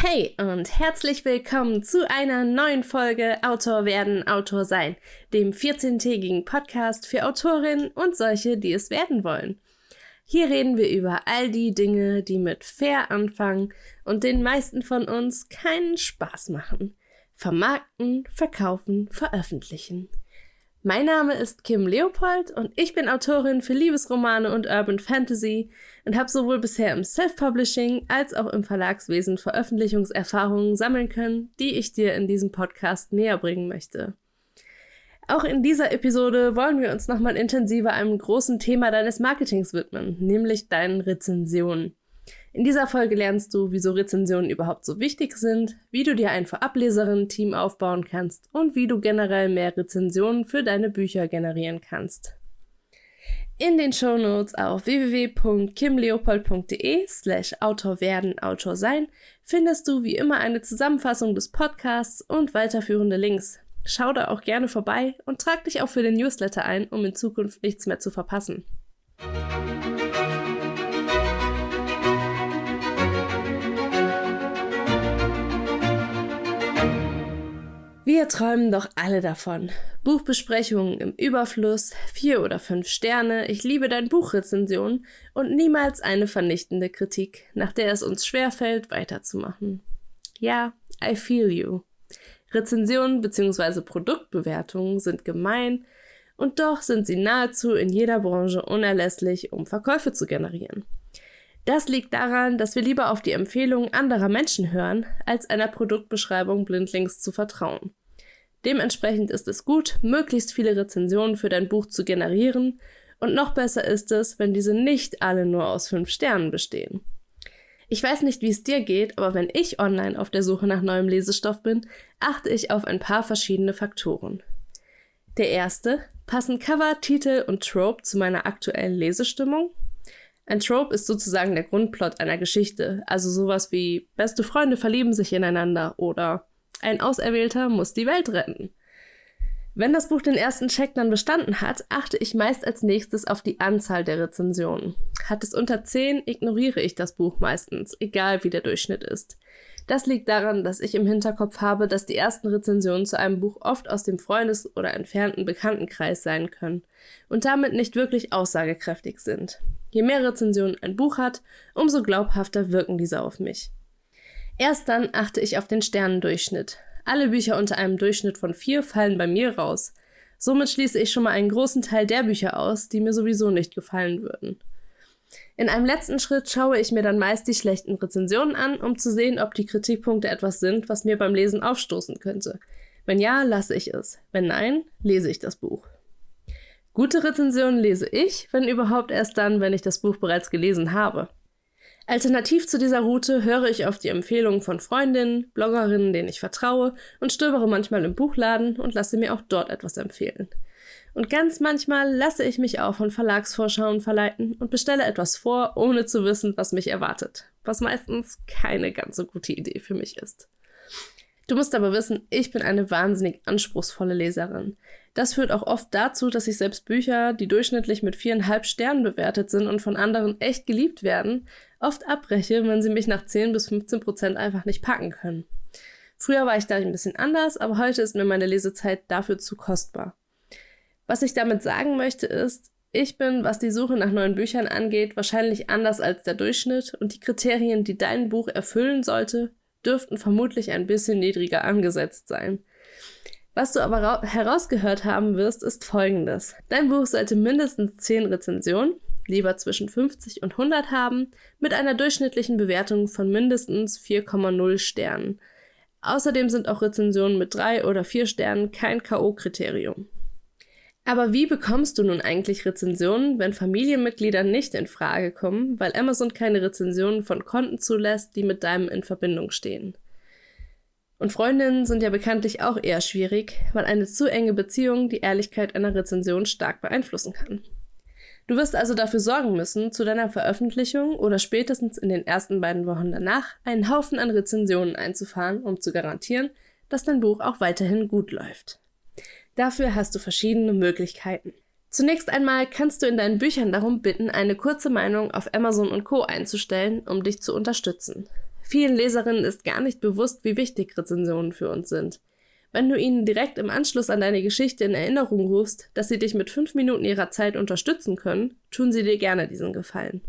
Hey und herzlich willkommen zu einer neuen Folge Autor werden, Autor sein, dem 14-tägigen Podcast für Autorinnen und solche, die es werden wollen. Hier reden wir über all die Dinge, die mit fair anfangen und den meisten von uns keinen Spaß machen. Vermarkten, verkaufen, veröffentlichen. Mein Name ist Kim Leopold und ich bin Autorin für Liebesromane und Urban Fantasy und habe sowohl bisher im Self-Publishing als auch im Verlagswesen Veröffentlichungserfahrungen sammeln können, die ich dir in diesem Podcast näher bringen möchte. Auch in dieser Episode wollen wir uns nochmal intensiver einem großen Thema deines Marketings widmen, nämlich deinen Rezensionen. In dieser Folge lernst du, wieso Rezensionen überhaupt so wichtig sind, wie du dir ein Vorableserin-Team aufbauen kannst und wie du generell mehr Rezensionen für deine Bücher generieren kannst. In den Shownotes auf www.kimleopold.de slash Autor werden, Autor sein findest du wie immer eine Zusammenfassung des Podcasts und weiterführende Links. Schau da auch gerne vorbei und trag dich auch für den Newsletter ein, um in Zukunft nichts mehr zu verpassen. Wir träumen doch alle davon. Buchbesprechungen im Überfluss, vier oder fünf Sterne, ich liebe dein Buchrezension und niemals eine vernichtende Kritik, nach der es uns schwerfällt, weiterzumachen. Ja, I feel you. Rezensionen bzw. Produktbewertungen sind gemein und doch sind sie nahezu in jeder Branche unerlässlich, um Verkäufe zu generieren. Das liegt daran, dass wir lieber auf die Empfehlungen anderer Menschen hören, als einer Produktbeschreibung blindlings zu vertrauen. Dementsprechend ist es gut, möglichst viele Rezensionen für dein Buch zu generieren und noch besser ist es, wenn diese nicht alle nur aus fünf Sternen bestehen. Ich weiß nicht, wie es dir geht, aber wenn ich online auf der Suche nach neuem Lesestoff bin, achte ich auf ein paar verschiedene Faktoren. Der erste, passen Cover, Titel und Trope zu meiner aktuellen Lesestimmung? Ein Trope ist sozusagen der Grundplot einer Geschichte, also sowas wie beste Freunde verlieben sich ineinander oder ein Auserwählter muss die Welt retten. Wenn das Buch den ersten Check dann bestanden hat, achte ich meist als nächstes auf die Anzahl der Rezensionen. Hat es unter 10, ignoriere ich das Buch meistens, egal wie der Durchschnitt ist. Das liegt daran, dass ich im Hinterkopf habe, dass die ersten Rezensionen zu einem Buch oft aus dem Freundes- oder entfernten Bekanntenkreis sein können und damit nicht wirklich aussagekräftig sind. Je mehr Rezensionen ein Buch hat, umso glaubhafter wirken diese auf mich. Erst dann achte ich auf den Sternendurchschnitt. Alle Bücher unter einem Durchschnitt von vier fallen bei mir raus. Somit schließe ich schon mal einen großen Teil der Bücher aus, die mir sowieso nicht gefallen würden. In einem letzten Schritt schaue ich mir dann meist die schlechten Rezensionen an, um zu sehen, ob die Kritikpunkte etwas sind, was mir beim Lesen aufstoßen könnte. Wenn ja, lasse ich es. Wenn nein, lese ich das Buch. Gute Rezensionen lese ich, wenn überhaupt erst dann, wenn ich das Buch bereits gelesen habe. Alternativ zu dieser Route höre ich auf die Empfehlungen von Freundinnen, Bloggerinnen, denen ich vertraue und stöbere manchmal im Buchladen und lasse mir auch dort etwas empfehlen. Und ganz manchmal lasse ich mich auch von Verlagsvorschauen verleiten und bestelle etwas vor, ohne zu wissen, was mich erwartet, was meistens keine ganz so gute Idee für mich ist. Du musst aber wissen, ich bin eine wahnsinnig anspruchsvolle Leserin. Das führt auch oft dazu, dass ich selbst Bücher, die durchschnittlich mit viereinhalb Sternen bewertet sind und von anderen echt geliebt werden, oft abbreche, wenn sie mich nach 10 bis 15 Prozent einfach nicht packen können. Früher war ich da ein bisschen anders, aber heute ist mir meine Lesezeit dafür zu kostbar. Was ich damit sagen möchte ist, ich bin, was die Suche nach neuen Büchern angeht, wahrscheinlich anders als der Durchschnitt und die Kriterien, die dein Buch erfüllen sollte, dürften vermutlich ein bisschen niedriger angesetzt sein. Was du aber herausgehört haben wirst, ist folgendes. Dein Buch sollte mindestens 10 Rezensionen, lieber zwischen 50 und 100 haben, mit einer durchschnittlichen Bewertung von mindestens 4,0 Sternen. Außerdem sind auch Rezensionen mit 3 oder 4 Sternen kein K.O.-Kriterium. Aber wie bekommst du nun eigentlich Rezensionen, wenn Familienmitglieder nicht in Frage kommen, weil Amazon keine Rezensionen von Konten zulässt, die mit deinem in Verbindung stehen? Und Freundinnen sind ja bekanntlich auch eher schwierig, weil eine zu enge Beziehung die Ehrlichkeit einer Rezension stark beeinflussen kann. Du wirst also dafür sorgen müssen, zu deiner Veröffentlichung oder spätestens in den ersten beiden Wochen danach einen Haufen an Rezensionen einzufahren, um zu garantieren, dass dein Buch auch weiterhin gut läuft. Dafür hast du verschiedene Möglichkeiten. Zunächst einmal kannst du in deinen Büchern darum bitten, eine kurze Meinung auf Amazon und Co. einzustellen, um dich zu unterstützen. Vielen Leserinnen ist gar nicht bewusst, wie wichtig Rezensionen für uns sind. Wenn du ihnen direkt im Anschluss an deine Geschichte in Erinnerung rufst, dass sie dich mit fünf Minuten ihrer Zeit unterstützen können, tun sie dir gerne diesen Gefallen.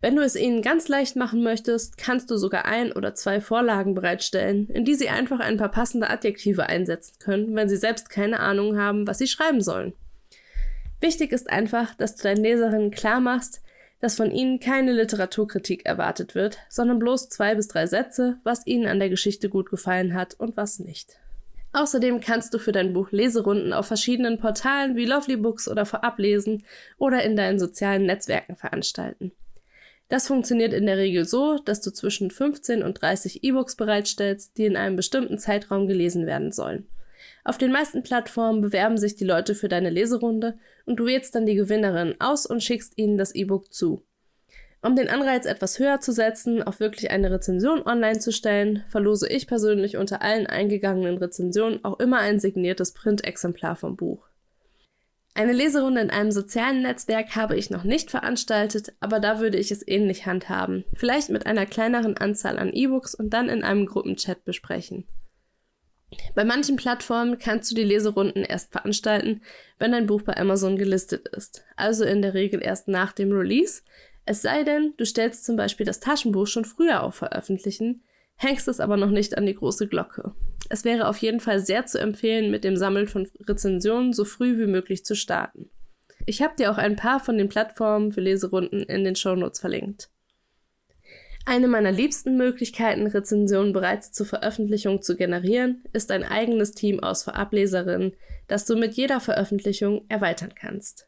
Wenn du es ihnen ganz leicht machen möchtest, kannst du sogar ein oder zwei Vorlagen bereitstellen, in die sie einfach ein paar passende Adjektive einsetzen können, wenn sie selbst keine Ahnung haben, was sie schreiben sollen. Wichtig ist einfach, dass du deinen Leserinnen klar machst, dass von ihnen keine Literaturkritik erwartet wird, sondern bloß zwei bis drei Sätze, was ihnen an der Geschichte gut gefallen hat und was nicht. Außerdem kannst du für dein Buch Leserunden auf verschiedenen Portalen wie Lovely Books oder Vorab lesen oder in deinen sozialen Netzwerken veranstalten. Das funktioniert in der Regel so, dass du zwischen 15 und 30 E-Books bereitstellst, die in einem bestimmten Zeitraum gelesen werden sollen. Auf den meisten Plattformen bewerben sich die Leute für deine Leserunde und du wählst dann die Gewinnerin aus und schickst ihnen das E-Book zu. Um den Anreiz etwas höher zu setzen, auf wirklich eine Rezension online zu stellen, verlose ich persönlich unter allen eingegangenen Rezensionen auch immer ein signiertes Printexemplar vom Buch. Eine Leserunde in einem sozialen Netzwerk habe ich noch nicht veranstaltet, aber da würde ich es ähnlich handhaben. Vielleicht mit einer kleineren Anzahl an E-Books und dann in einem Gruppenchat besprechen. Bei manchen Plattformen kannst du die Leserunden erst veranstalten, wenn dein Buch bei Amazon gelistet ist, also in der Regel erst nach dem Release, es sei denn, du stellst zum Beispiel das Taschenbuch schon früher auf Veröffentlichen, hängst es aber noch nicht an die große Glocke. Es wäre auf jeden Fall sehr zu empfehlen, mit dem Sammeln von Rezensionen so früh wie möglich zu starten. Ich habe dir auch ein paar von den Plattformen für Leserunden in den Shownotes verlinkt. Eine meiner liebsten Möglichkeiten, Rezensionen bereits zur Veröffentlichung zu generieren, ist ein eigenes Team aus Vorableserinnen, das du mit jeder Veröffentlichung erweitern kannst.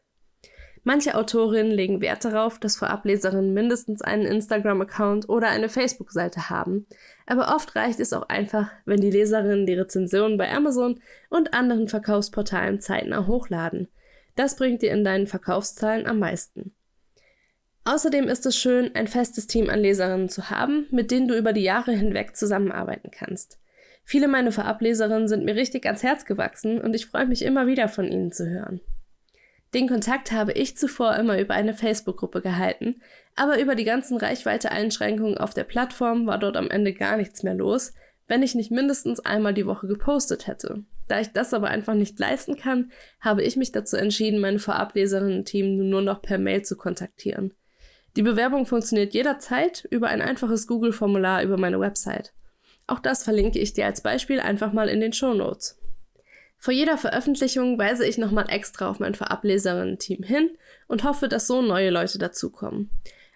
Manche Autorinnen legen Wert darauf, dass Vorableserinnen mindestens einen Instagram-Account oder eine Facebook-Seite haben, aber oft reicht es auch einfach, wenn die Leserinnen die Rezensionen bei Amazon und anderen Verkaufsportalen zeitnah hochladen. Das bringt dir in deinen Verkaufszahlen am meisten. Außerdem ist es schön, ein festes Team an Leserinnen zu haben, mit denen du über die Jahre hinweg zusammenarbeiten kannst. Viele meiner Vorableserinnen sind mir richtig ans Herz gewachsen und ich freue mich immer wieder von ihnen zu hören. Den Kontakt habe ich zuvor immer über eine Facebook-Gruppe gehalten, aber über die ganzen Reichweite-Einschränkungen auf der Plattform war dort am Ende gar nichts mehr los, wenn ich nicht mindestens einmal die Woche gepostet hätte. Da ich das aber einfach nicht leisten kann, habe ich mich dazu entschieden, meine Vorableserinnen-Team nur noch per Mail zu kontaktieren. Die Bewerbung funktioniert jederzeit über ein einfaches Google-Formular über meine Website. Auch das verlinke ich dir als Beispiel einfach mal in den Show Notes. Vor jeder Veröffentlichung weise ich nochmal extra auf mein Vorableserinnen-Team hin und hoffe, dass so neue Leute dazukommen.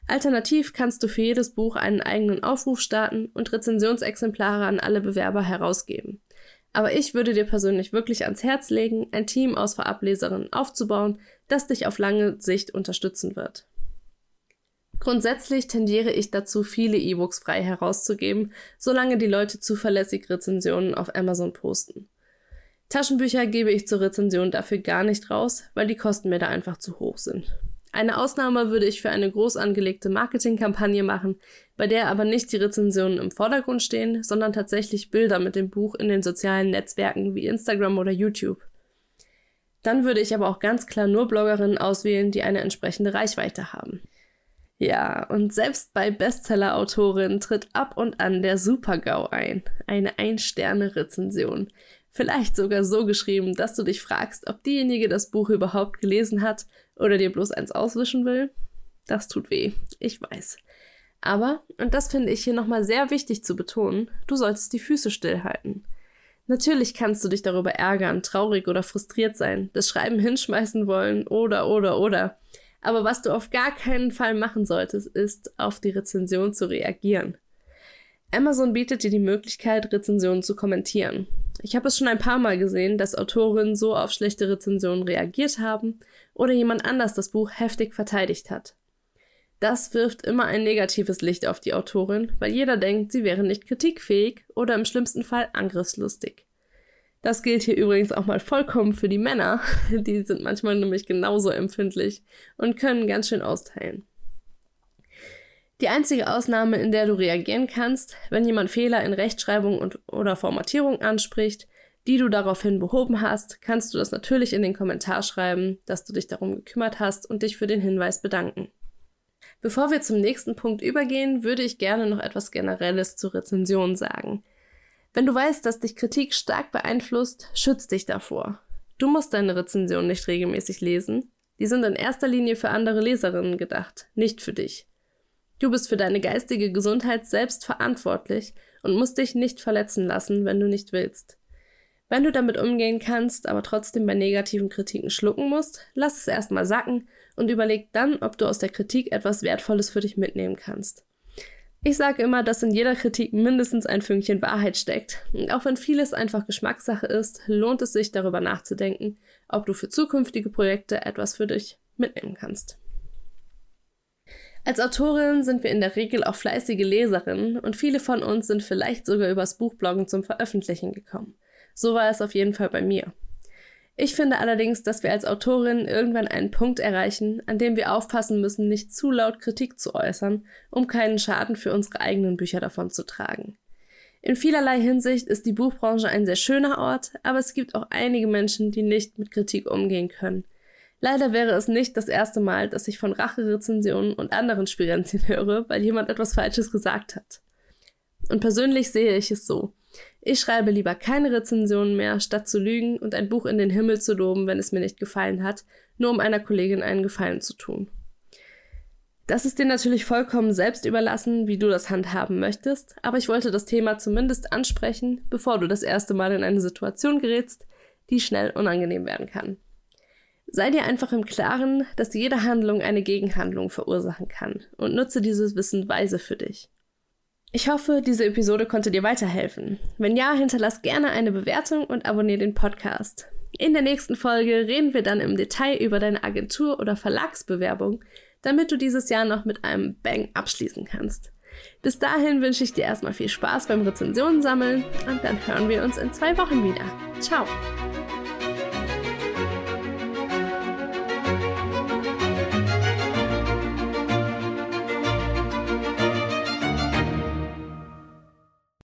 Alternativ kannst du für jedes Buch einen eigenen Aufruf starten und Rezensionsexemplare an alle Bewerber herausgeben. Aber ich würde dir persönlich wirklich ans Herz legen, ein Team aus Vorableserinnen aufzubauen, das dich auf lange Sicht unterstützen wird. Grundsätzlich tendiere ich dazu, viele E-Books frei herauszugeben, solange die Leute zuverlässig Rezensionen auf Amazon posten. Taschenbücher gebe ich zur Rezension dafür gar nicht raus, weil die Kosten mir da einfach zu hoch sind. Eine Ausnahme würde ich für eine groß angelegte Marketingkampagne machen, bei der aber nicht die Rezensionen im Vordergrund stehen, sondern tatsächlich Bilder mit dem Buch in den sozialen Netzwerken wie Instagram oder YouTube. Dann würde ich aber auch ganz klar nur Bloggerinnen auswählen, die eine entsprechende Reichweite haben. Ja, und selbst bei Bestseller-Autorinnen tritt ab und an der Super-GAU ein, eine Ein-Sterne-Rezension. Vielleicht sogar so geschrieben, dass du dich fragst, ob diejenige das Buch überhaupt gelesen hat oder dir bloß eins auswischen will. Das tut weh, ich weiß. Aber, und das finde ich hier nochmal sehr wichtig zu betonen, du solltest die Füße stillhalten. Natürlich kannst du dich darüber ärgern, traurig oder frustriert sein, das Schreiben hinschmeißen wollen oder oder oder. Aber was du auf gar keinen Fall machen solltest, ist, auf die Rezension zu reagieren. Amazon bietet dir die Möglichkeit, Rezensionen zu kommentieren. Ich habe es schon ein paar Mal gesehen, dass Autorinnen so auf schlechte Rezensionen reagiert haben oder jemand anders das Buch heftig verteidigt hat. Das wirft immer ein negatives Licht auf die Autorin, weil jeder denkt, sie wäre nicht kritikfähig oder im schlimmsten Fall angriffslustig. Das gilt hier übrigens auch mal vollkommen für die Männer, die sind manchmal nämlich genauso empfindlich und können ganz schön austeilen. Die einzige Ausnahme, in der du reagieren kannst, wenn jemand Fehler in Rechtschreibung und, oder Formatierung anspricht, die du daraufhin behoben hast, kannst du das natürlich in den Kommentar schreiben, dass du dich darum gekümmert hast und dich für den Hinweis bedanken. Bevor wir zum nächsten Punkt übergehen, würde ich gerne noch etwas Generelles zur Rezension sagen. Wenn du weißt, dass dich Kritik stark beeinflusst, schütz dich davor. Du musst deine Rezension nicht regelmäßig lesen. Die sind in erster Linie für andere Leserinnen gedacht, nicht für dich. Du bist für deine geistige Gesundheit selbst verantwortlich und musst dich nicht verletzen lassen, wenn du nicht willst. Wenn du damit umgehen kannst, aber trotzdem bei negativen Kritiken schlucken musst, lass es erstmal sacken und überleg dann, ob du aus der Kritik etwas Wertvolles für dich mitnehmen kannst. Ich sage immer, dass in jeder Kritik mindestens ein Fünkchen Wahrheit steckt. Und auch wenn vieles einfach Geschmackssache ist, lohnt es sich darüber nachzudenken, ob du für zukünftige Projekte etwas für dich mitnehmen kannst. Als Autorin sind wir in der Regel auch fleißige Leserinnen und viele von uns sind vielleicht sogar übers Buchbloggen zum Veröffentlichen gekommen. So war es auf jeden Fall bei mir. Ich finde allerdings, dass wir als Autorin irgendwann einen Punkt erreichen, an dem wir aufpassen müssen, nicht zu laut Kritik zu äußern, um keinen Schaden für unsere eigenen Bücher davon zu tragen. In vielerlei Hinsicht ist die Buchbranche ein sehr schöner Ort, aber es gibt auch einige Menschen, die nicht mit Kritik umgehen können. Leider wäre es nicht das erste Mal, dass ich von Racherezensionen und anderen Spirenzien höre, weil jemand etwas Falsches gesagt hat. Und persönlich sehe ich es so. Ich schreibe lieber keine Rezensionen mehr, statt zu lügen und ein Buch in den Himmel zu loben, wenn es mir nicht gefallen hat, nur um einer Kollegin einen Gefallen zu tun. Das ist dir natürlich vollkommen selbst überlassen, wie du das handhaben möchtest, aber ich wollte das Thema zumindest ansprechen, bevor du das erste Mal in eine Situation gerätst, die schnell unangenehm werden kann. Sei dir einfach im Klaren, dass jede Handlung eine Gegenhandlung verursachen kann und nutze dieses Wissen weise für dich. Ich hoffe, diese Episode konnte dir weiterhelfen. Wenn ja, hinterlass gerne eine Bewertung und abonniere den Podcast. In der nächsten Folge reden wir dann im Detail über deine Agentur- oder Verlagsbewerbung, damit du dieses Jahr noch mit einem Bang abschließen kannst. Bis dahin wünsche ich dir erstmal viel Spaß beim Rezensionen sammeln und dann hören wir uns in zwei Wochen wieder. Ciao!